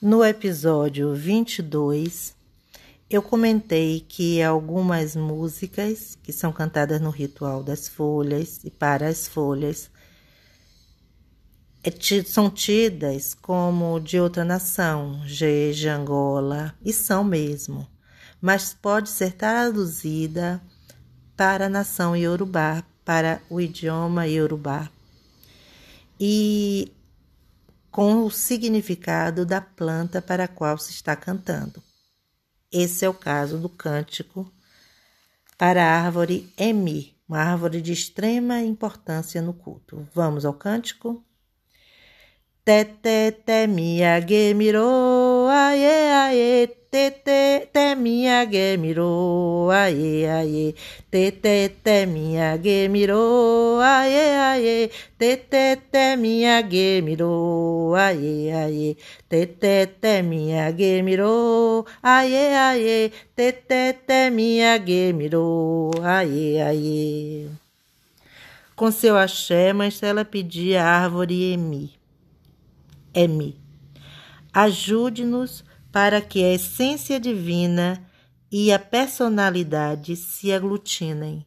No episódio 22, eu comentei que algumas músicas que são cantadas no ritual das folhas e para as folhas é são tidas como de outra nação, Jeja, Angola, e são mesmo, mas pode ser traduzida para a nação Yorubá, para o idioma Yorubá. E com o significado da planta para a qual se está cantando. Esse é o caso do cântico para a árvore Emi, uma árvore de extrema importância no culto. Vamos ao cântico? Tete te miyage miro, aie aie, tete te miyage miro, aie aie, tete te miyage miro, aie aie, tete te miyage miro, aie aie, tete te miyage miro, aie aie, tete te miyage miro, aie aie. Com seu axé, Marcela pedia a árvore Emi. Emi. Ajude-nos para que a essência divina e a personalidade se aglutinem